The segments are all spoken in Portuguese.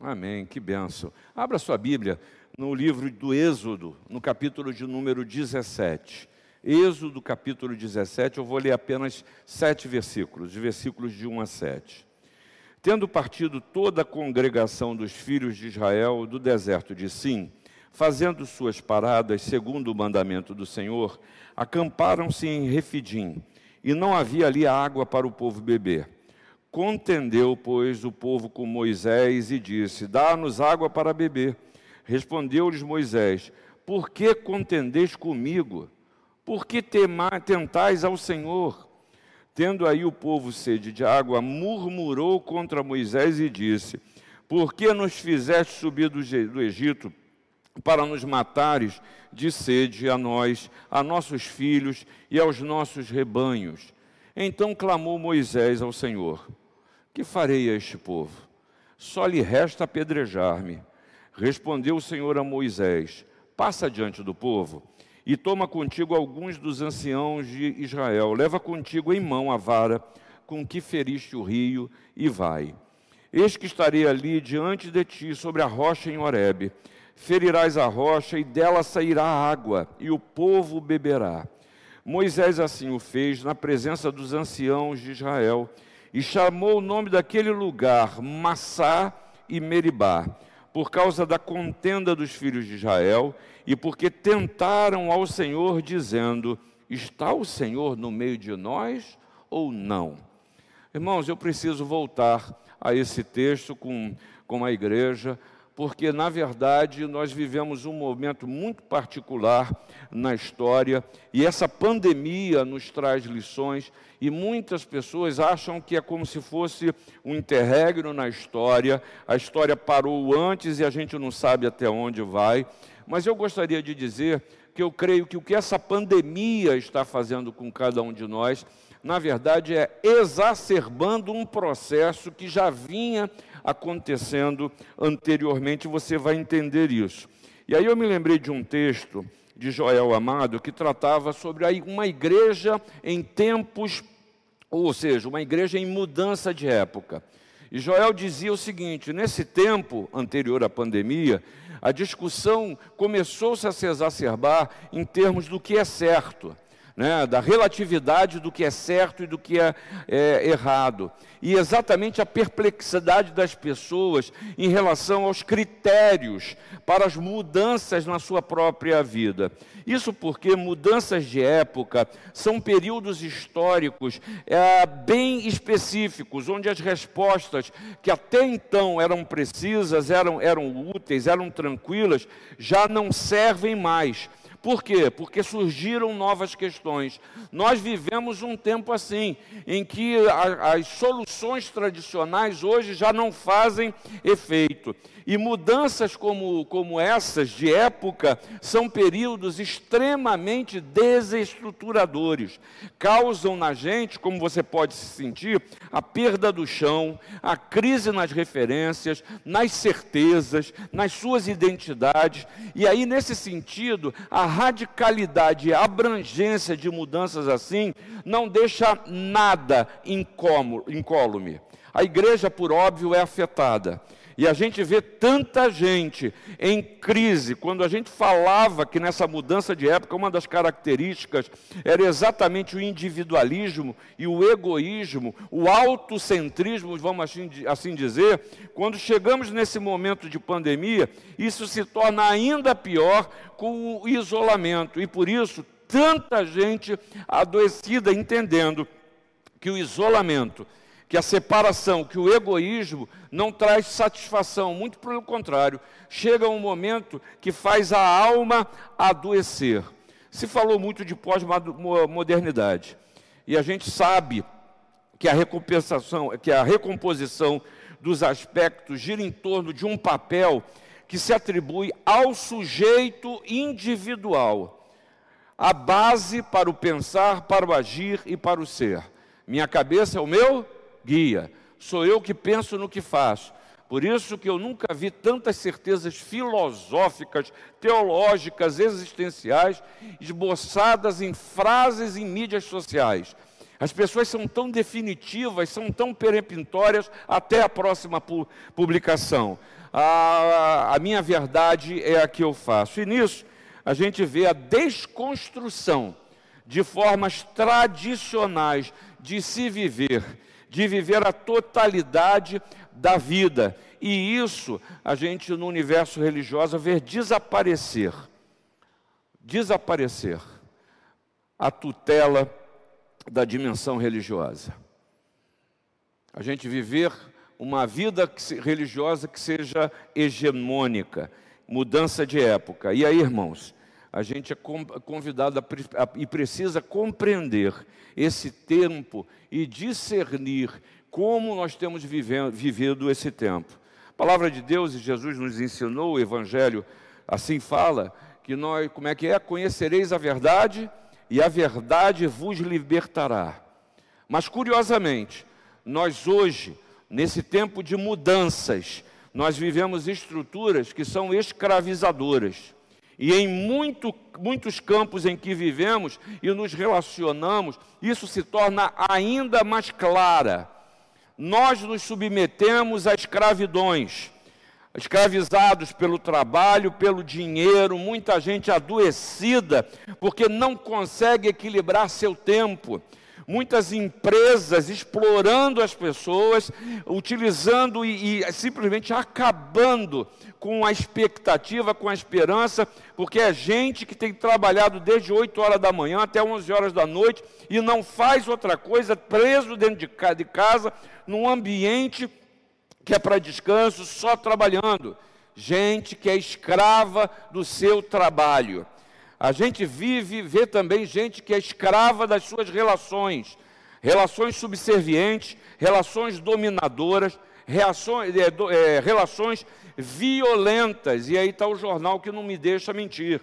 Amém, que benção. Abra sua Bíblia no livro do Êxodo, no capítulo de número 17. Êxodo, capítulo 17, eu vou ler apenas sete versículos, de versículos de 1 a 7. Tendo partido toda a congregação dos filhos de Israel do deserto de Sim, fazendo suas paradas segundo o mandamento do Senhor, acamparam-se em Refidim, e não havia ali água para o povo beber. Contendeu, pois, o povo com Moisés e disse: Dá-nos água para beber. Respondeu-lhes Moisés: Por que contendeis comigo? Por que tentais ao Senhor? Tendo aí o povo sede de água, murmurou contra Moisés e disse: Por que nos fizeste subir do Egito para nos matares de sede a nós, a nossos filhos e aos nossos rebanhos? Então clamou Moisés ao Senhor: que farei a este povo? Só lhe resta apedrejar-me. Respondeu o Senhor a Moisés: Passa diante do povo e toma contigo alguns dos anciãos de Israel. Leva contigo em mão a vara com que feriste o rio e vai. Eis que estarei ali diante de ti sobre a rocha em Horebe. Ferirás a rocha e dela sairá água, e o povo beberá. Moisés assim o fez na presença dos anciãos de Israel e chamou o nome daquele lugar Massá e Meribá, por causa da contenda dos filhos de Israel e porque tentaram ao Senhor, dizendo: Está o Senhor no meio de nós ou não? Irmãos, eu preciso voltar a esse texto com, com a igreja, porque, na verdade, nós vivemos um momento muito particular na história e essa pandemia nos traz lições e muitas pessoas acham que é como se fosse um interregno na história, a história parou antes e a gente não sabe até onde vai. Mas eu gostaria de dizer que eu creio que o que essa pandemia está fazendo com cada um de nós, na verdade, é exacerbando um processo que já vinha acontecendo anteriormente, você vai entender isso. E aí eu me lembrei de um texto de Joel Amado que tratava sobre uma igreja em tempos, ou seja, uma igreja em mudança de época. E Joel dizia o seguinte: nesse tempo anterior à pandemia, a discussão começou-se a se exacerbar em termos do que é certo né, da relatividade do que é certo e do que é, é errado. E exatamente a perplexidade das pessoas em relação aos critérios para as mudanças na sua própria vida. Isso porque mudanças de época são períodos históricos é, bem específicos, onde as respostas que até então eram precisas, eram, eram úteis, eram tranquilas, já não servem mais por quê? Porque surgiram novas questões. Nós vivemos um tempo assim, em que a, as soluções tradicionais hoje já não fazem efeito. E mudanças como, como essas de época são períodos extremamente desestruturadores. Causam na gente, como você pode se sentir, a perda do chão, a crise nas referências, nas certezas, nas suas identidades. E aí, nesse sentido, a radicalidade e a abrangência de mudanças assim não deixa nada incólume. A igreja, por óbvio, é afetada. E a gente vê tanta gente em crise. Quando a gente falava que nessa mudança de época, uma das características era exatamente o individualismo e o egoísmo, o autocentrismo, vamos assim, assim dizer. Quando chegamos nesse momento de pandemia, isso se torna ainda pior com o isolamento. E por isso, tanta gente adoecida entendendo que o isolamento que a separação, que o egoísmo não traz satisfação, muito pelo contrário, chega um momento que faz a alma adoecer. Se falou muito de pós-modernidade, e a gente sabe que a recompensação, que a recomposição dos aspectos gira em torno de um papel que se atribui ao sujeito individual, a base para o pensar, para o agir e para o ser. Minha cabeça é o meu guia. Sou eu que penso no que faço. Por isso que eu nunca vi tantas certezas filosóficas, teológicas, existenciais, esboçadas em frases em mídias sociais. As pessoas são tão definitivas, são tão peremptórias até a próxima pu publicação. A, a minha verdade é a que eu faço. E nisso, a gente vê a desconstrução de formas tradicionais de se viver, de viver a totalidade da vida. E isso a gente no universo religioso vê desaparecer. Desaparecer a tutela da dimensão religiosa. A gente viver uma vida religiosa que seja hegemônica, mudança de época. E aí, irmãos, a gente é convidado a, e precisa compreender esse tempo e discernir como nós temos vivendo, vivido esse tempo. A palavra de Deus e Jesus nos ensinou, o Evangelho assim fala, que nós, como é que é? Conhecereis a verdade e a verdade vos libertará. Mas curiosamente, nós hoje, nesse tempo de mudanças, nós vivemos estruturas que são escravizadoras. E em muito, muitos campos em que vivemos e nos relacionamos, isso se torna ainda mais clara. Nós nos submetemos a escravidões escravizados pelo trabalho, pelo dinheiro, muita gente adoecida porque não consegue equilibrar seu tempo. Muitas empresas explorando as pessoas, utilizando e, e simplesmente acabando com a expectativa, com a esperança, porque é gente que tem trabalhado desde 8 horas da manhã até 11 horas da noite e não faz outra coisa, preso dentro de casa, num ambiente que é para descanso, só trabalhando. Gente que é escrava do seu trabalho. A gente vive, vê também gente que é escrava das suas relações, relações subservientes, relações dominadoras, reações, é, é, relações violentas. E aí está o jornal que não me deixa mentir,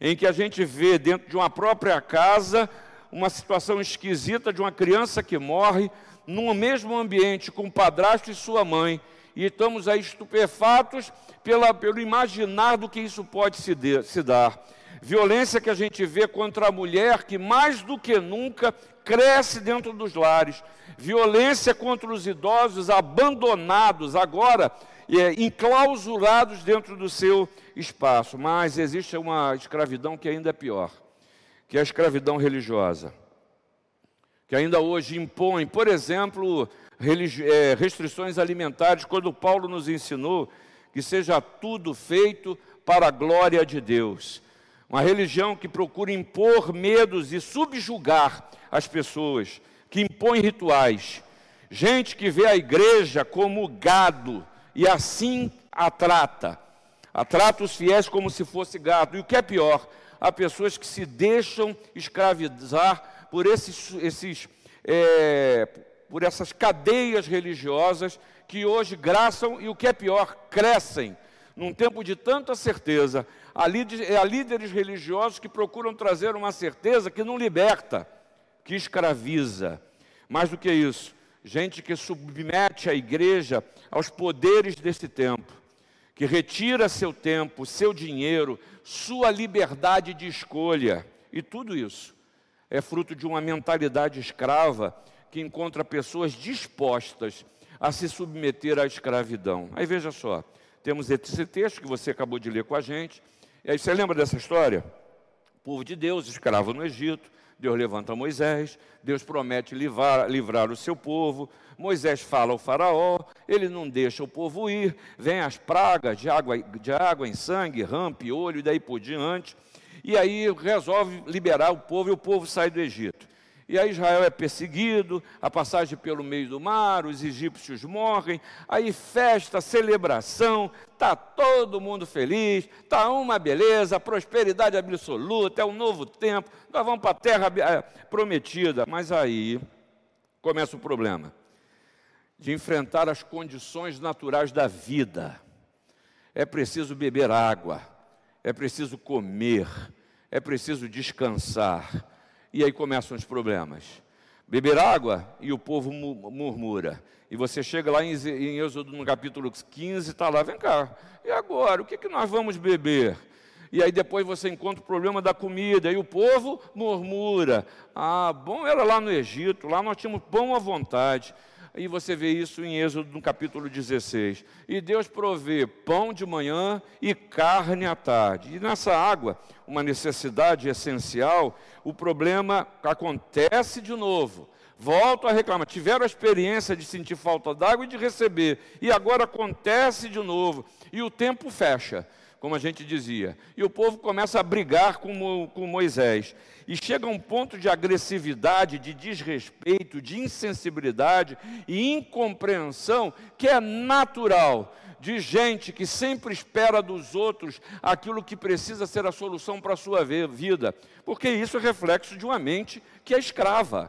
em que a gente vê dentro de uma própria casa uma situação esquisita de uma criança que morre, no mesmo ambiente com o padrasto e sua mãe, e estamos aí estupefatos pela, pelo imaginar do que isso pode se, de, se dar. Violência que a gente vê contra a mulher, que mais do que nunca cresce dentro dos lares. Violência contra os idosos abandonados, agora é, enclausurados dentro do seu espaço. Mas existe uma escravidão que ainda é pior, que é a escravidão religiosa que ainda hoje impõem, por exemplo, é, restrições alimentares, quando Paulo nos ensinou que seja tudo feito para a glória de Deus. Uma religião que procura impor medos e subjugar as pessoas, que impõe rituais. Gente que vê a igreja como gado e assim a trata. A trata os fiéis como se fosse gado. E o que é pior, há pessoas que se deixam escravizar por esses, esses é, por essas cadeias religiosas que hoje graçam e o que é pior, crescem. Num tempo de tanta certeza, há líderes, religiosos que procuram trazer uma certeza que não liberta, que escraviza. Mais do que isso, gente que submete a igreja aos poderes desse tempo, que retira seu tempo, seu dinheiro, sua liberdade de escolha, e tudo isso é fruto de uma mentalidade escrava que encontra pessoas dispostas a se submeter à escravidão. Aí veja só, temos esse texto que você acabou de ler com a gente. E aí você lembra dessa história? O povo de Deus, escravo no Egito, Deus levanta Moisés, Deus promete livrar, livrar, o seu povo, Moisés fala ao faraó, ele não deixa o povo ir, vem as pragas de água, de água em sangue, rampe, olho e daí por diante e aí resolve liberar o povo e o povo sai do Egito. E aí Israel é perseguido, a passagem pelo meio do mar, os egípcios morrem, aí festa, celebração, está todo mundo feliz, está uma beleza, prosperidade absoluta, é um novo tempo, nós vamos para a terra eh, prometida. Mas aí começa o problema de enfrentar as condições naturais da vida. É preciso beber água, é preciso comer, é preciso descansar. E aí começam os problemas. Beber água e o povo murmura. E você chega lá em, Êxodo no capítulo 15, está lá, vem cá, e agora, o que, que nós vamos beber? E aí depois você encontra o problema da comida, e o povo murmura. Ah, bom era lá no Egito, lá nós tínhamos pão à vontade. E você vê isso em Êxodo no capítulo 16. E Deus provê pão de manhã e carne à tarde. E nessa água, uma necessidade essencial, o problema acontece de novo. Volto a reclamar. Tiveram a experiência de sentir falta d'água e de receber. E agora acontece de novo. E o tempo fecha como a gente dizia. E o povo começa a brigar com, com Moisés. E chega a um ponto de agressividade, de desrespeito, de insensibilidade e incompreensão que é natural de gente que sempre espera dos outros aquilo que precisa ser a solução para a sua vida. Porque isso é reflexo de uma mente que é escrava,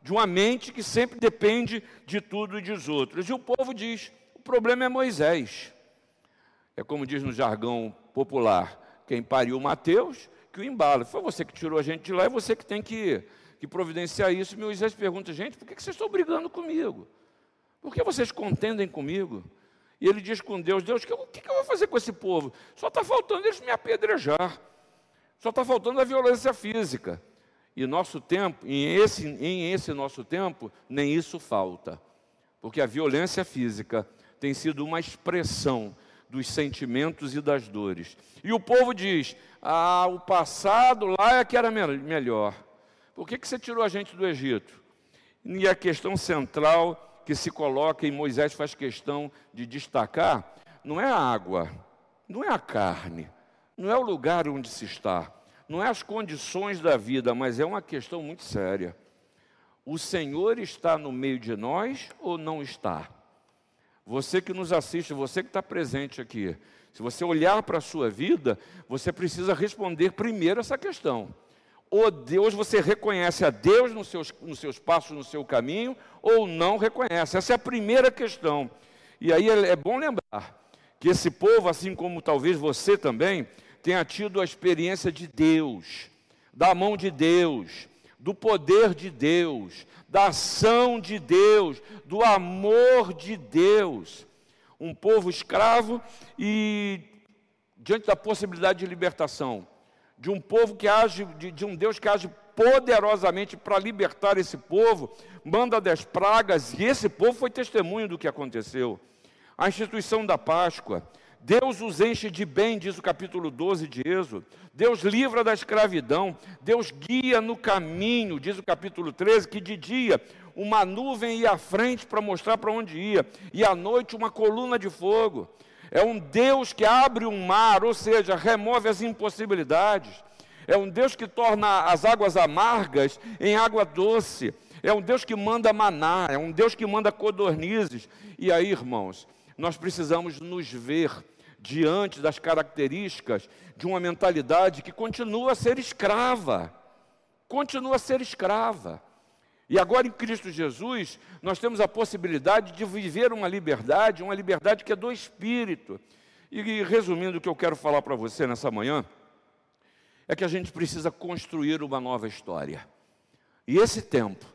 de uma mente que sempre depende de tudo e dos outros. E o povo diz: o problema é Moisés. É como diz no jargão popular, quem pariu Mateus, que o embala. Foi você que tirou a gente de lá, é você que tem que, que providenciar isso. E Moisés pergunta, gente, por que vocês estão brigando comigo? Por que vocês contendem comigo? E ele diz com Deus, Deus, o que, que eu vou fazer com esse povo? Só está faltando eles me apedrejar. Só está faltando a violência física. E nosso tempo, em esse, em esse nosso tempo, nem isso falta. Porque a violência física tem sido uma expressão dos sentimentos e das dores. E o povo diz: Ah, o passado lá é que era melhor. Por que, que você tirou a gente do Egito? E a questão central que se coloca e Moisés faz questão de destacar não é a água, não é a carne, não é o lugar onde se está, não é as condições da vida, mas é uma questão muito séria. O Senhor está no meio de nós ou não está? Você que nos assiste, você que está presente aqui, se você olhar para a sua vida, você precisa responder primeiro essa questão. Ou Deus, você reconhece a Deus nos seus, nos seus passos, no seu caminho, ou não reconhece? Essa é a primeira questão. E aí é, é bom lembrar que esse povo, assim como talvez você também, tenha tido a experiência de Deus, da mão de Deus, do poder de Deus, da ação de Deus, do amor de Deus. Um povo escravo e diante da possibilidade de libertação, de um povo que age, de, de um Deus que age poderosamente para libertar esse povo, manda dez pragas, e esse povo foi testemunho do que aconteceu. A instituição da Páscoa, Deus os enche de bem, diz o capítulo 12 de Êxodo. Deus livra da escravidão. Deus guia no caminho, diz o capítulo 13, que de dia uma nuvem ia à frente para mostrar para onde ia, e à noite uma coluna de fogo. É um Deus que abre um mar, ou seja, remove as impossibilidades. É um Deus que torna as águas amargas em água doce. É um Deus que manda maná, é um Deus que manda codornizes. E aí, irmãos, nós precisamos nos ver diante das características de uma mentalidade que continua a ser escrava. Continua a ser escrava. E agora em Cristo Jesus, nós temos a possibilidade de viver uma liberdade, uma liberdade que é do Espírito. E resumindo o que eu quero falar para você nessa manhã, é que a gente precisa construir uma nova história. E esse tempo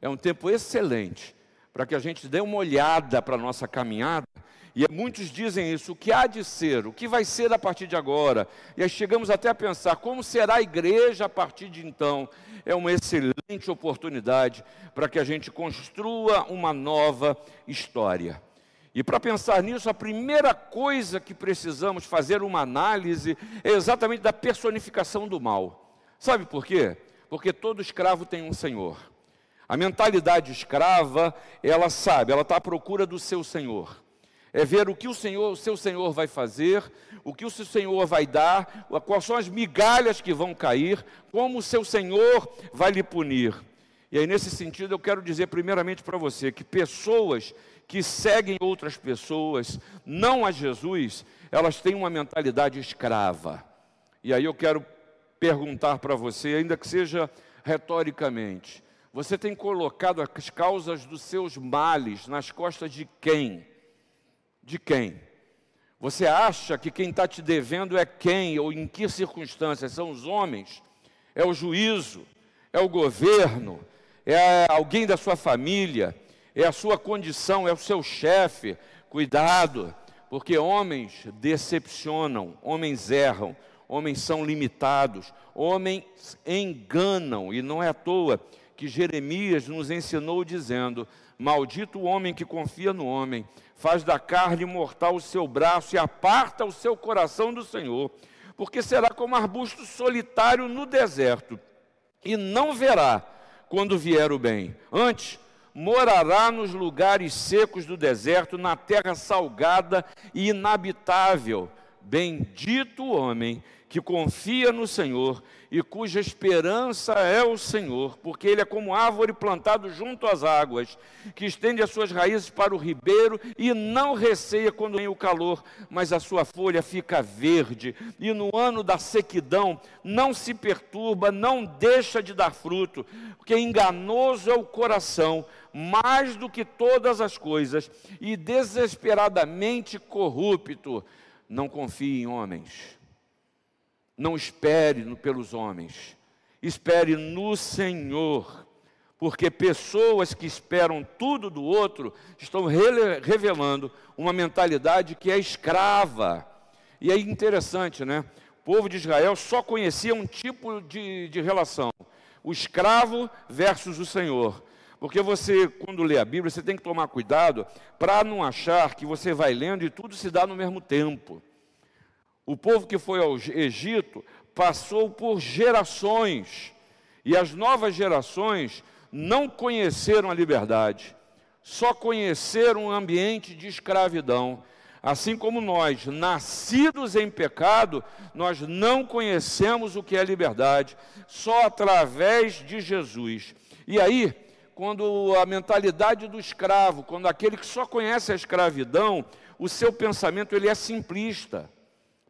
é um tempo excelente para que a gente dê uma olhada para a nossa caminhada e muitos dizem isso, o que há de ser, o que vai ser a partir de agora. E aí chegamos até a pensar como será a igreja a partir de então. É uma excelente oportunidade para que a gente construa uma nova história. E para pensar nisso, a primeira coisa que precisamos fazer uma análise é exatamente da personificação do mal. Sabe por quê? Porque todo escravo tem um senhor. A mentalidade escrava, ela sabe, ela está à procura do seu senhor é ver o que o Senhor, o seu Senhor vai fazer, o que o seu Senhor vai dar, quais são as migalhas que vão cair, como o seu Senhor vai lhe punir. E aí, nesse sentido, eu quero dizer primeiramente para você que pessoas que seguem outras pessoas, não a Jesus, elas têm uma mentalidade escrava. E aí eu quero perguntar para você, ainda que seja retoricamente, você tem colocado as causas dos seus males nas costas de quem? de quem? Você acha que quem está te devendo é quem ou em que circunstâncias? São os homens? É o juízo? É o governo? É alguém da sua família? É a sua condição? É o seu chefe? Cuidado, porque homens decepcionam, homens erram, homens são limitados, homens enganam, e não é à toa que Jeremias nos ensinou dizendo: Maldito o homem que confia no homem, faz da carne mortal o seu braço e aparta o seu coração do Senhor, porque será como arbusto solitário no deserto, e não verá quando vier o bem. Antes, morará nos lugares secos do deserto, na terra salgada e inabitável. Bendito o homem que confia no Senhor e cuja esperança é o Senhor, porque ele é como árvore plantado junto às águas, que estende as suas raízes para o ribeiro e não receia quando vem o calor, mas a sua folha fica verde, e no ano da sequidão não se perturba, não deixa de dar fruto, porque enganoso é o coração, mais do que todas as coisas, e desesperadamente corrupto. Não confie em homens não espere pelos homens, espere no Senhor, porque pessoas que esperam tudo do outro estão revelando uma mentalidade que é escrava. E é interessante, né? O povo de Israel só conhecia um tipo de, de relação: o escravo versus o Senhor. Porque você, quando lê a Bíblia, você tem que tomar cuidado para não achar que você vai lendo e tudo se dá no mesmo tempo. O povo que foi ao Egito passou por gerações, e as novas gerações não conheceram a liberdade, só conheceram um ambiente de escravidão. Assim como nós, nascidos em pecado, nós não conhecemos o que é liberdade, só através de Jesus. E aí, quando a mentalidade do escravo, quando aquele que só conhece a escravidão, o seu pensamento ele é simplista.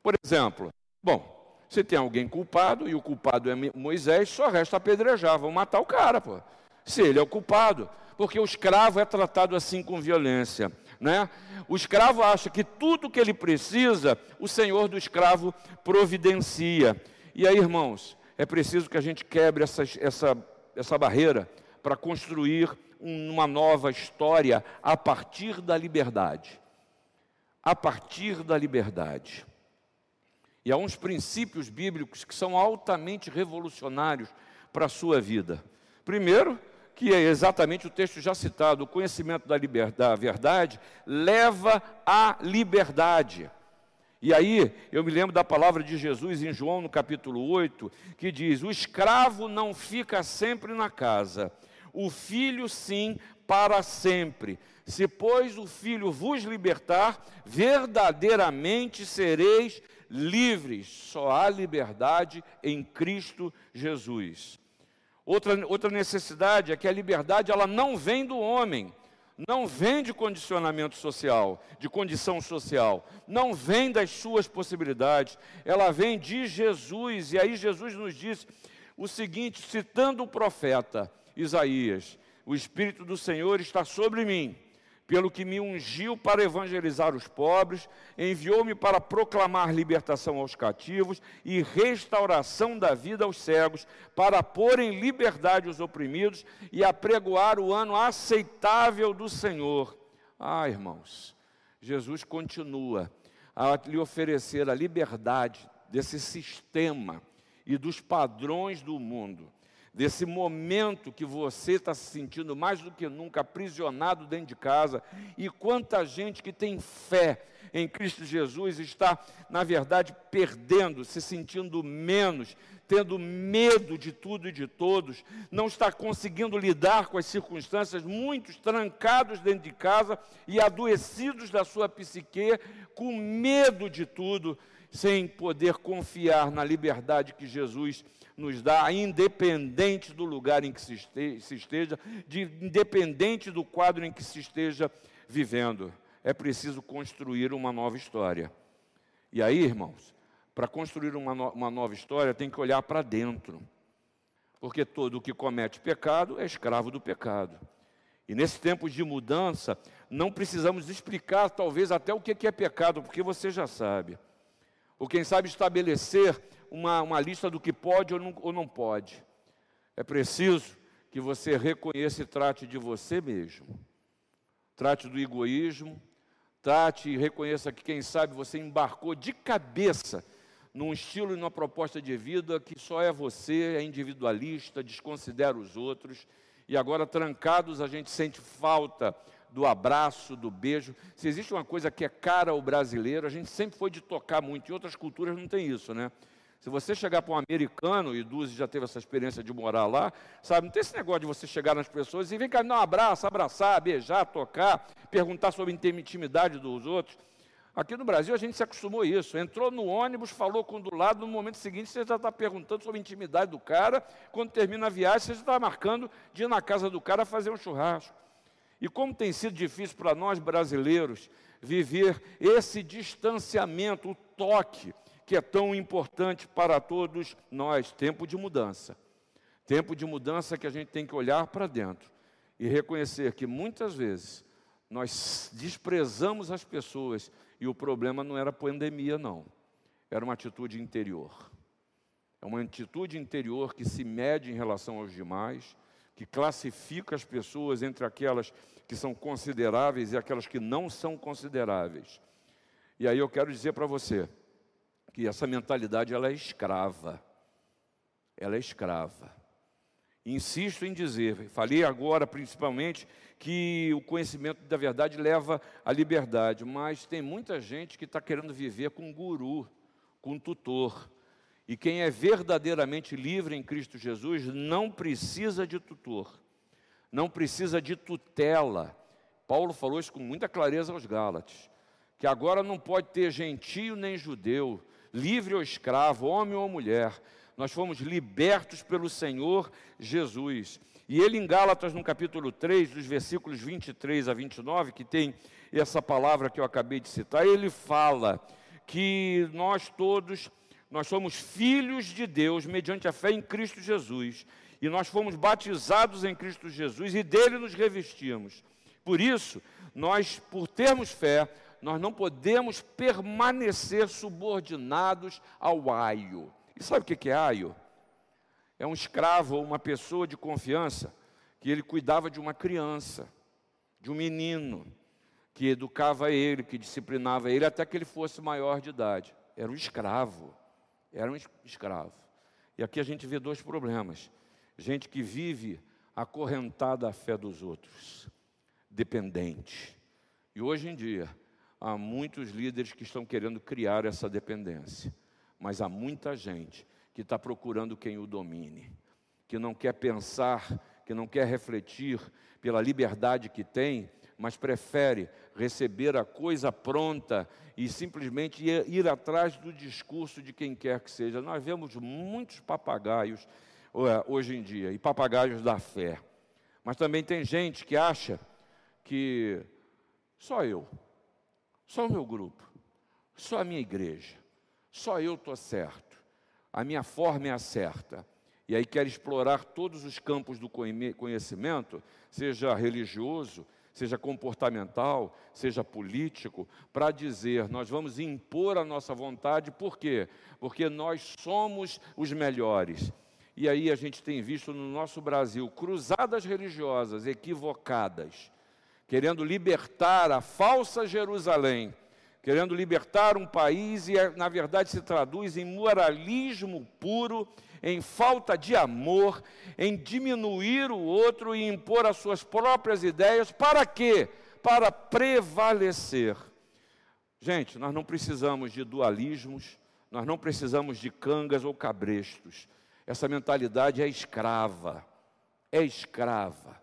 Por exemplo, bom, se tem alguém culpado e o culpado é Moisés, só resta apedrejar, vão matar o cara, pô. Se ele é o culpado, porque o escravo é tratado assim com violência, né? O escravo acha que tudo que ele precisa, o senhor do escravo providencia. E aí, irmãos, é preciso que a gente quebre essa, essa, essa barreira para construir uma nova história a partir da liberdade. A partir da liberdade. E há uns princípios bíblicos que são altamente revolucionários para a sua vida. Primeiro, que é exatamente o texto já citado, o conhecimento da, da verdade leva à liberdade. E aí, eu me lembro da palavra de Jesus em João, no capítulo 8, que diz: O escravo não fica sempre na casa, o filho sim, para sempre. Se, pois, o filho vos libertar, verdadeiramente sereis livres, só há liberdade em Cristo Jesus. Outra, outra necessidade é que a liberdade ela não vem do homem, não vem de condicionamento social, de condição social, não vem das suas possibilidades, ela vem de Jesus. E aí Jesus nos diz o seguinte, citando o profeta Isaías: O Espírito do Senhor está sobre mim pelo que me ungiu para evangelizar os pobres, enviou-me para proclamar libertação aos cativos e restauração da vida aos cegos, para pôr em liberdade os oprimidos e apregoar o ano aceitável do Senhor. Ah, irmãos, Jesus continua a lhe oferecer a liberdade desse sistema e dos padrões do mundo desse momento que você está se sentindo mais do que nunca aprisionado dentro de casa, e quanta gente que tem fé em Cristo Jesus está, na verdade, perdendo, se sentindo menos, tendo medo de tudo e de todos, não está conseguindo lidar com as circunstâncias, muitos trancados dentro de casa e adoecidos da sua psique, com medo de tudo, sem poder confiar na liberdade que Jesus nos dá, independente do lugar em que se esteja, de, independente do quadro em que se esteja vivendo. É preciso construir uma nova história. E aí, irmãos, para construir uma, no, uma nova história, tem que olhar para dentro. Porque todo que comete pecado é escravo do pecado. E nesse tempo de mudança, não precisamos explicar, talvez, até o que é pecado, porque você já sabe. Ou quem sabe estabelecer uma, uma lista do que pode ou não, ou não pode. É preciso que você reconheça e trate de você mesmo. Trate do egoísmo, trate e reconheça que, quem sabe, você embarcou de cabeça num estilo e numa proposta de vida que só é você, é individualista, desconsidera os outros, e agora trancados a gente sente falta do abraço, do beijo. Se existe uma coisa que é cara ao brasileiro, a gente sempre foi de tocar muito, em outras culturas não tem isso, né? Se você chegar para um americano, e Duzi já teve essa experiência de morar lá, sabe, não tem esse negócio de você chegar nas pessoas e vem cá, um abraço, abraçar, beijar, tocar, perguntar sobre a intimidade dos outros. Aqui no Brasil a gente se acostumou a isso. Entrou no ônibus, falou com do lado, no momento seguinte você já está perguntando sobre a intimidade do cara. Quando termina a viagem, você já está marcando de ir na casa do cara fazer um churrasco. E como tem sido difícil para nós brasileiros viver esse distanciamento, o toque, que é tão importante para todos nós. Tempo de mudança. Tempo de mudança que a gente tem que olhar para dentro e reconhecer que muitas vezes nós desprezamos as pessoas e o problema não era pandemia, não. Era uma atitude interior. É uma atitude interior que se mede em relação aos demais, que classifica as pessoas entre aquelas que são consideráveis e aquelas que não são consideráveis. E aí eu quero dizer para você que essa mentalidade ela é escrava. Ela é escrava. Insisto em dizer, falei agora principalmente que o conhecimento da verdade leva à liberdade, mas tem muita gente que está querendo viver com guru, com tutor. E quem é verdadeiramente livre em Cristo Jesus não precisa de tutor, não precisa de tutela. Paulo falou isso com muita clareza aos Gálatas, que agora não pode ter gentio nem judeu, livre ou escravo, homem ou mulher nós fomos libertos pelo Senhor Jesus. E ele em Gálatas, no capítulo 3, dos versículos 23 a 29, que tem essa palavra que eu acabei de citar, ele fala que nós todos, nós somos filhos de Deus mediante a fé em Cristo Jesus. E nós fomos batizados em Cristo Jesus e dele nos revestimos. Por isso, nós, por termos fé, nós não podemos permanecer subordinados ao aio. E sabe o que é aio? É um escravo ou uma pessoa de confiança que ele cuidava de uma criança, de um menino, que educava ele, que disciplinava ele até que ele fosse maior de idade. Era um escravo, era um escravo. E aqui a gente vê dois problemas: gente que vive acorrentada à fé dos outros, dependente. E hoje em dia, há muitos líderes que estão querendo criar essa dependência mas há muita gente que está procurando quem o domine, que não quer pensar, que não quer refletir pela liberdade que tem, mas prefere receber a coisa pronta e simplesmente ir, atrás do discurso de quem quer que seja. Nós vemos muitos papagaios hoje em dia, e papagaios da fé. Mas também tem gente que acha que só eu, só o meu grupo, só a minha igreja, só eu estou certo. A minha forma é a certa. E aí quer explorar todos os campos do conhecimento, seja religioso, seja comportamental, seja político, para dizer nós vamos impor a nossa vontade, por quê? Porque nós somos os melhores. E aí a gente tem visto no nosso Brasil cruzadas religiosas equivocadas, querendo libertar a falsa Jerusalém querendo libertar um país e, na verdade, se traduz em moralismo puro, em falta de amor, em diminuir o outro e impor as suas próprias ideias. Para quê? Para prevalecer. Gente, nós não precisamos de dualismos, nós não precisamos de cangas ou cabrestos. Essa mentalidade é escrava, é escrava.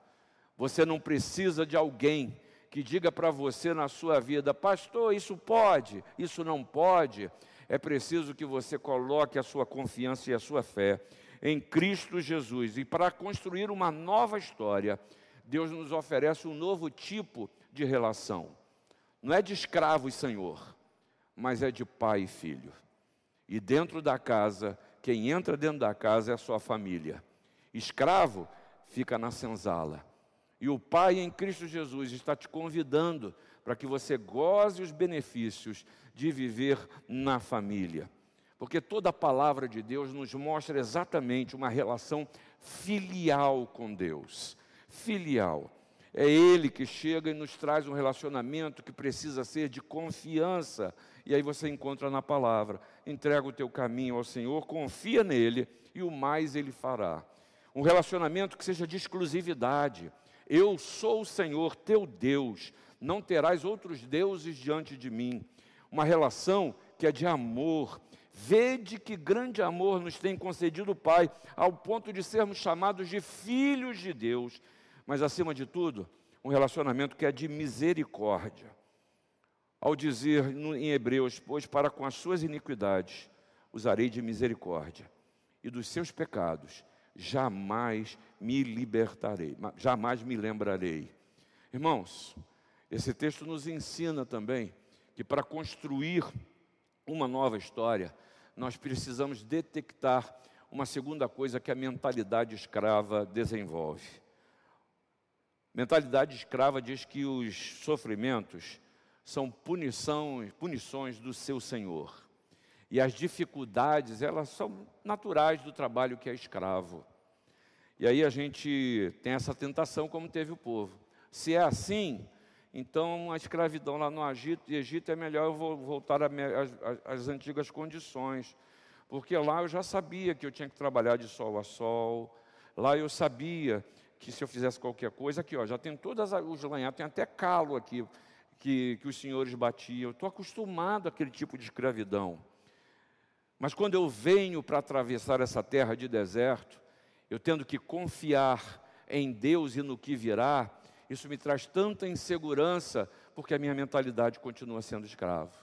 Você não precisa de alguém que diga para você na sua vida, pastor, isso pode, isso não pode. É preciso que você coloque a sua confiança e a sua fé em Cristo Jesus. E para construir uma nova história, Deus nos oferece um novo tipo de relação. Não é de escravo e senhor, mas é de pai e filho. E dentro da casa, quem entra dentro da casa é a sua família. Escravo fica na senzala e o Pai em Cristo Jesus está te convidando para que você goze os benefícios de viver na família. Porque toda a palavra de Deus nos mostra exatamente uma relação filial com Deus. Filial. É Ele que chega e nos traz um relacionamento que precisa ser de confiança. E aí você encontra na palavra: entrega o teu caminho ao Senhor, confia nele e o mais Ele fará. Um relacionamento que seja de exclusividade. Eu sou o Senhor teu Deus, não terás outros deuses diante de mim. Uma relação que é de amor. Vede que grande amor nos tem concedido o Pai, ao ponto de sermos chamados de filhos de Deus mas acima de tudo, um relacionamento que é de misericórdia. Ao dizer em Hebreus, pois para com as suas iniquidades usarei de misericórdia, e dos seus pecados jamais me libertarei, jamais me lembrarei. Irmãos, esse texto nos ensina também que para construir uma nova história, nós precisamos detectar uma segunda coisa que a mentalidade escrava desenvolve Mentalidade escrava diz que os sofrimentos são punição, punições do seu Senhor. E as dificuldades, elas são naturais do trabalho que é escravo. E aí a gente tem essa tentação, como teve o povo. Se é assim, então a escravidão lá no Egito, Egito é melhor eu voltar às antigas condições. Porque lá eu já sabia que eu tinha que trabalhar de sol a sol, lá eu sabia que se eu fizesse qualquer coisa, aqui ó, já tem todas os lanhados, tem até calo aqui que, que os senhores batiam. Estou acostumado àquele tipo de escravidão. Mas quando eu venho para atravessar essa terra de deserto, eu tendo que confiar em Deus e no que virá, isso me traz tanta insegurança, porque a minha mentalidade continua sendo escravo.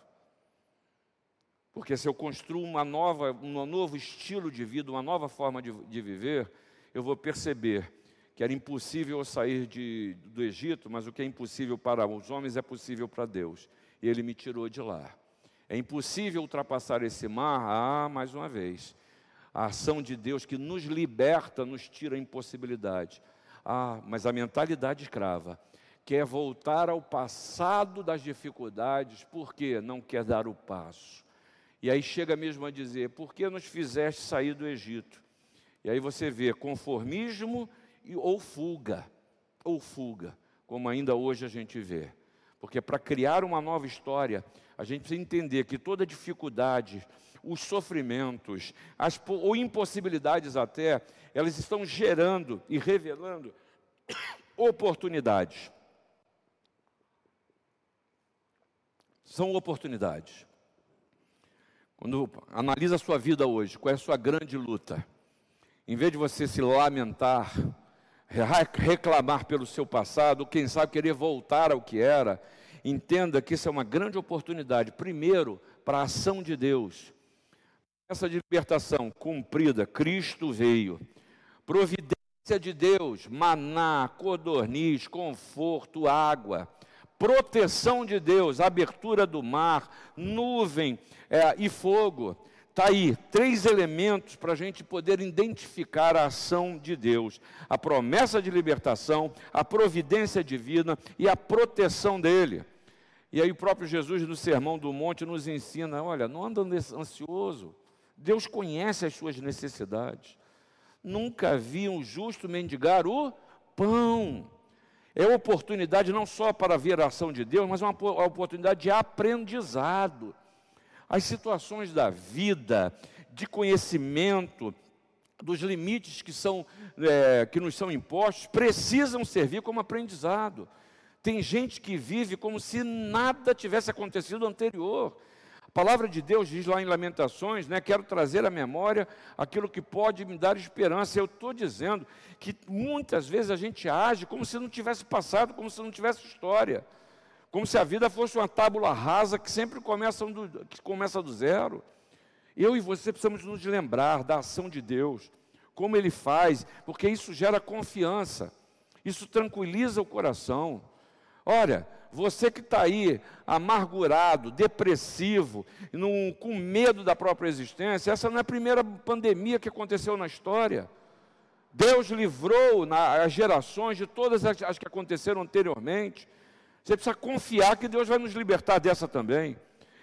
Porque se eu construo uma nova, um novo estilo de vida, uma nova forma de, de viver, eu vou perceber que era impossível sair de, do Egito, mas o que é impossível para os homens é possível para Deus. E Ele me tirou de lá. É impossível ultrapassar esse mar, ah, mais uma vez. A ação de Deus que nos liberta, nos tira a impossibilidade. Ah, mas a mentalidade escrava quer voltar ao passado das dificuldades, porque não quer dar o passo. E aí chega mesmo a dizer: por que nos fizeste sair do Egito? E aí você vê conformismo ou fuga, ou fuga, como ainda hoje a gente vê. Porque para criar uma nova história, a gente precisa entender que toda dificuldade, os sofrimentos, as ou impossibilidades até, elas estão gerando e revelando oportunidades. São oportunidades. Quando analisa a sua vida hoje, qual é a sua grande luta? Em vez de você se lamentar, reclamar pelo seu passado, quem sabe querer voltar ao que era, entenda que isso é uma grande oportunidade, primeiro, para a ação de Deus. Essa libertação cumprida, Cristo veio. Providência de Deus, maná, codorniz, conforto, água. Proteção de Deus, abertura do mar, nuvem é, e fogo. Está aí três elementos para a gente poder identificar a ação de Deus: a promessa de libertação, a providência divina e a proteção dele. E aí o próprio Jesus no Sermão do Monte nos ensina: olha, não anda ansioso. Deus conhece as suas necessidades. Nunca vi um justo mendigar o pão. É oportunidade não só para ver a ação de Deus, mas uma oportunidade de aprendizado as situações da vida, de conhecimento, dos limites que, são, é, que nos são impostos, precisam servir como aprendizado. Tem gente que vive como se nada tivesse acontecido anterior. A palavra de Deus diz lá em Lamentações, né, quero trazer à memória aquilo que pode me dar esperança. Eu estou dizendo que muitas vezes a gente age como se não tivesse passado, como se não tivesse história como se a vida fosse uma tábula rasa que sempre começa do, que começa do zero. Eu e você precisamos nos lembrar da ação de Deus, como Ele faz, porque isso gera confiança, isso tranquiliza o coração. Olha, você que está aí amargurado, depressivo, com medo da própria existência, essa não é a primeira pandemia que aconteceu na história. Deus livrou na, as gerações de todas as, as que aconteceram anteriormente. Você precisa confiar que Deus vai nos libertar dessa também.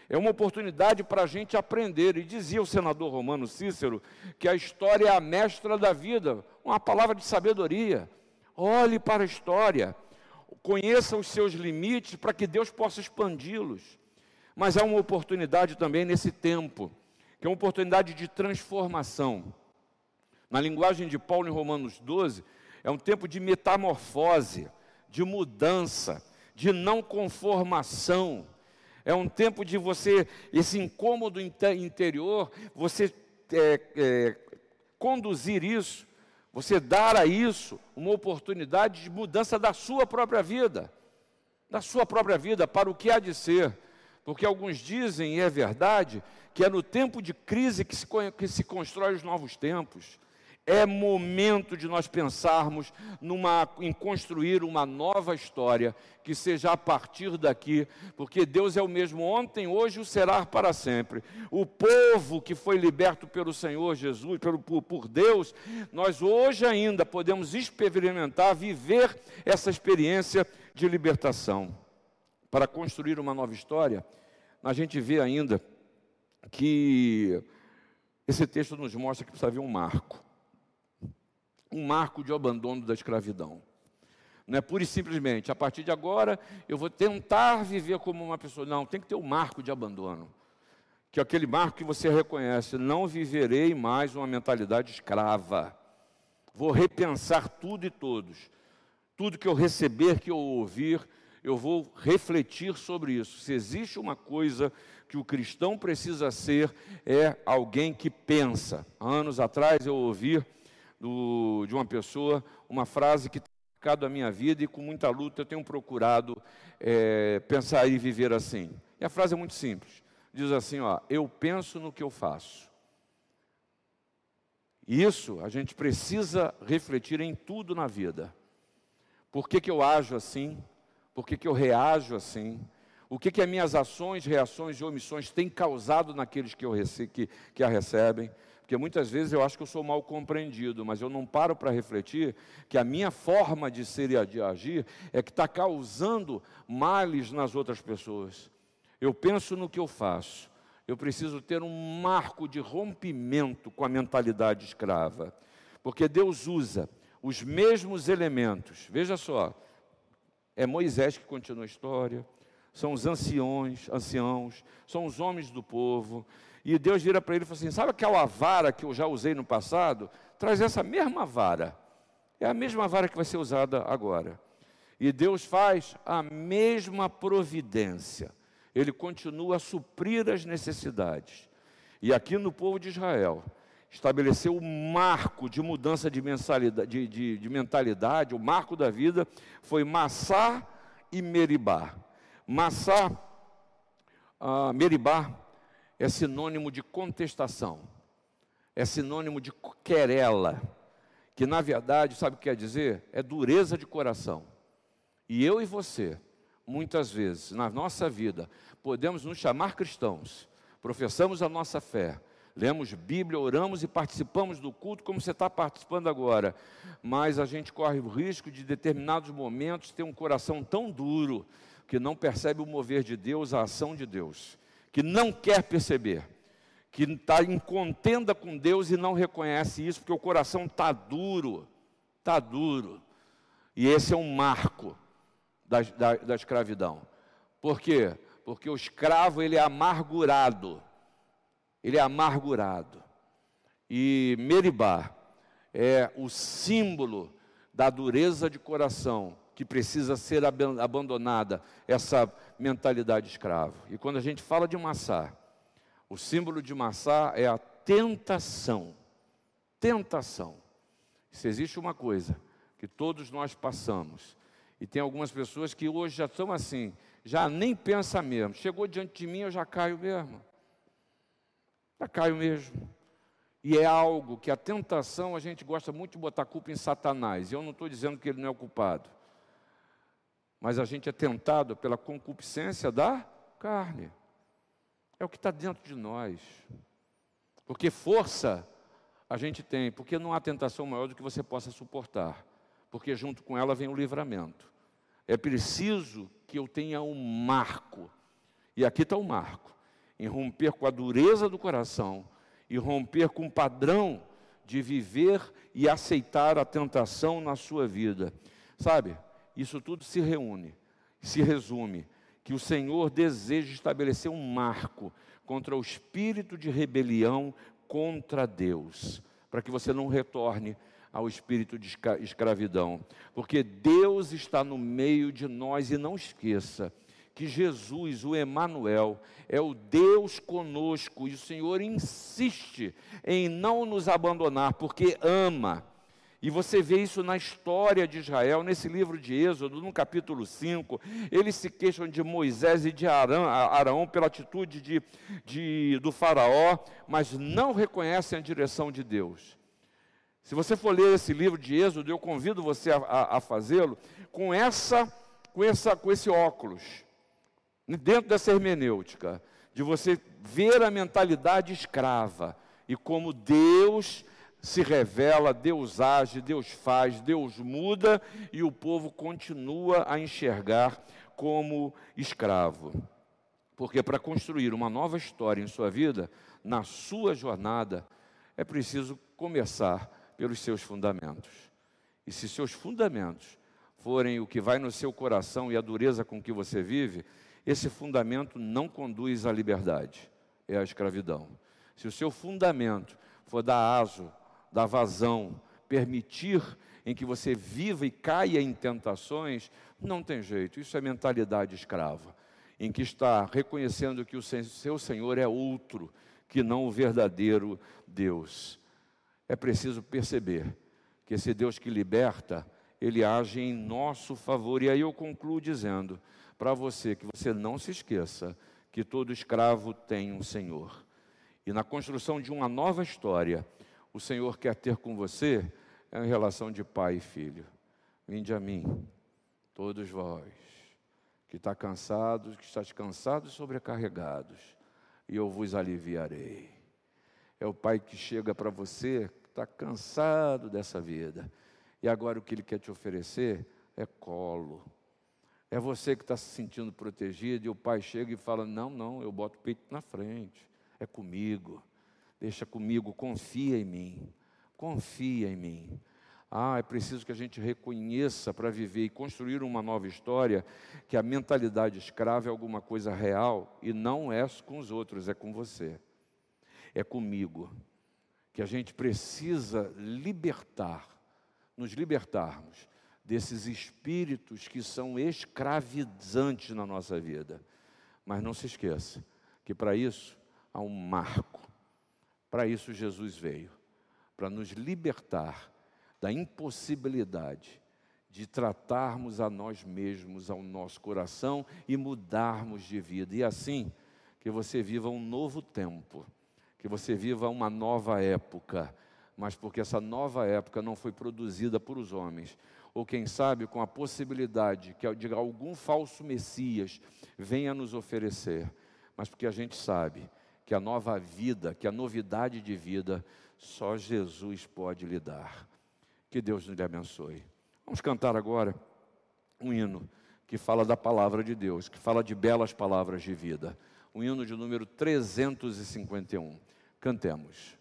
É uma oportunidade para a gente aprender. E dizia o senador romano Cícero que a história é a mestra da vida, uma palavra de sabedoria. Olhe para a história, conheça os seus limites para que Deus possa expandi-los. Mas há uma oportunidade também nesse tempo, que é uma oportunidade de transformação. Na linguagem de Paulo em Romanos 12, é um tempo de metamorfose, de mudança, de não conformação. É um tempo de você, esse incômodo interior, você é, é, conduzir isso, você dar a isso uma oportunidade de mudança da sua própria vida, da sua própria vida para o que há de ser. Porque alguns dizem, e é verdade, que é no tempo de crise que se, que se constrói os novos tempos. É momento de nós pensarmos numa, em construir uma nova história que seja a partir daqui, porque Deus é o mesmo ontem, hoje o será para sempre. O povo que foi liberto pelo Senhor Jesus, pelo, por, por Deus, nós hoje ainda podemos experimentar, viver essa experiência de libertação. Para construir uma nova história, a gente vê ainda que esse texto nos mostra que precisa haver um marco um marco de abandono da escravidão. Não é pura e simplesmente, a partir de agora eu vou tentar viver como uma pessoa. Não, tem que ter um marco de abandono. Que é aquele marco que você reconhece, não viverei mais uma mentalidade escrava. Vou repensar tudo e todos. Tudo que eu receber, que eu ouvir, eu vou refletir sobre isso. Se existe uma coisa que o cristão precisa ser, é alguém que pensa. Anos atrás eu ouvi do, de uma pessoa, uma frase que tem marcado a minha vida e com muita luta eu tenho procurado é, pensar e viver assim. E a frase é muito simples. Diz assim, ó, eu penso no que eu faço. E isso a gente precisa refletir em tudo na vida. Por que, que eu ajo assim? Por que, que eu reajo assim? O que, que as minhas ações, reações e omissões têm causado naqueles que, eu rece que, que a recebem? Porque muitas vezes eu acho que eu sou mal compreendido, mas eu não paro para refletir que a minha forma de ser e de agir é que está causando males nas outras pessoas. Eu penso no que eu faço. Eu preciso ter um marco de rompimento com a mentalidade escrava. Porque Deus usa os mesmos elementos. Veja só, é Moisés que continua a história, são os anciões, anciãos, são os homens do povo, e Deus vira para ele e fala assim: Sabe aquela vara que eu já usei no passado? Traz essa mesma vara. É a mesma vara que vai ser usada agora. E Deus faz a mesma providência. Ele continua a suprir as necessidades. E aqui no povo de Israel, estabeleceu o marco de mudança de, de, de, de mentalidade, o marco da vida foi Massá e Meribá. Massá, ah, Meribá, é sinônimo de contestação, é sinônimo de querela, que na verdade, sabe o que quer dizer? É dureza de coração. E eu e você, muitas vezes, na nossa vida, podemos nos chamar cristãos, professamos a nossa fé, lemos Bíblia, oramos e participamos do culto como você está participando agora, mas a gente corre o risco de, em determinados momentos, ter um coração tão duro que não percebe o mover de Deus, a ação de Deus que não quer perceber, que está em contenda com Deus e não reconhece isso, porque o coração está duro, está duro. E esse é um marco da, da, da escravidão. Por quê? Porque o escravo ele é amargurado. Ele é amargurado. E Meribá é o símbolo da dureza de coração que precisa ser abandonada, essa mentalidade escrava. E quando a gente fala de Massá, o símbolo de Massá é a tentação. Tentação. Se existe uma coisa que todos nós passamos, e tem algumas pessoas que hoje já estão assim, já nem pensa mesmo. Chegou diante de mim, eu já caio mesmo. Já caio mesmo. E é algo que a tentação, a gente gosta muito de botar culpa em Satanás. E eu não estou dizendo que ele não é o culpado mas a gente é tentado pela concupiscência da carne. É o que está dentro de nós. Porque força a gente tem, porque não há tentação maior do que você possa suportar, porque junto com ela vem o livramento. É preciso que eu tenha um marco, e aqui está o marco, em romper com a dureza do coração e romper com o padrão de viver e aceitar a tentação na sua vida. Sabe, isso tudo se reúne, se resume, que o Senhor deseja estabelecer um marco contra o espírito de rebelião contra Deus, para que você não retorne ao espírito de escravidão, porque Deus está no meio de nós e não esqueça que Jesus, o Emanuel, é o Deus conosco e o Senhor insiste em não nos abandonar porque ama. E você vê isso na história de Israel, nesse livro de Êxodo, no capítulo 5. Eles se queixam de Moisés e de Arão, Arão pela atitude de, de, do Faraó, mas não reconhecem a direção de Deus. Se você for ler esse livro de Êxodo, eu convido você a, a, a fazê-lo com essa, com essa, com esse óculos, dentro dessa hermenêutica, de você ver a mentalidade escrava e como Deus se revela, Deus age, Deus faz, Deus muda e o povo continua a enxergar como escravo. Porque para construir uma nova história em sua vida, na sua jornada, é preciso começar pelos seus fundamentos. E se seus fundamentos forem o que vai no seu coração e a dureza com que você vive, esse fundamento não conduz à liberdade, é a escravidão. Se o seu fundamento for dar aso da vazão, permitir em que você viva e caia em tentações, não tem jeito. Isso é mentalidade escrava, em que está reconhecendo que o seu Senhor é outro que não o verdadeiro Deus. É preciso perceber que esse Deus que liberta, ele age em nosso favor. E aí eu concluo dizendo para você que você não se esqueça que todo escravo tem um Senhor. E na construção de uma nova história, o Senhor quer ter com você é uma relação de pai e filho. Vinde a mim, todos vós, que está cansados, que estáis cansados e sobrecarregados, e eu vos aliviarei. É o pai que chega para você, que está cansado dessa vida, e agora o que ele quer te oferecer é colo. É você que está se sentindo protegido, e o pai chega e fala: Não, não, eu boto o peito na frente, é comigo Deixa comigo, confia em mim. Confia em mim. Ah, é preciso que a gente reconheça para viver e construir uma nova história que a mentalidade escrava é alguma coisa real e não é com os outros, é com você. É comigo. Que a gente precisa libertar, nos libertarmos desses espíritos que são escravizantes na nossa vida. Mas não se esqueça que para isso há um marco para isso Jesus veio, para nos libertar da impossibilidade de tratarmos a nós mesmos, ao nosso coração e mudarmos de vida. E assim, que você viva um novo tempo, que você viva uma nova época, mas porque essa nova época não foi produzida por os homens, ou quem sabe com a possibilidade que algum falso Messias venha nos oferecer, mas porque a gente sabe que a nova vida, que a novidade de vida, só Jesus pode lhe dar. Que Deus nos abençoe. Vamos cantar agora um hino que fala da palavra de Deus, que fala de belas palavras de vida. Um hino de número 351. Cantemos.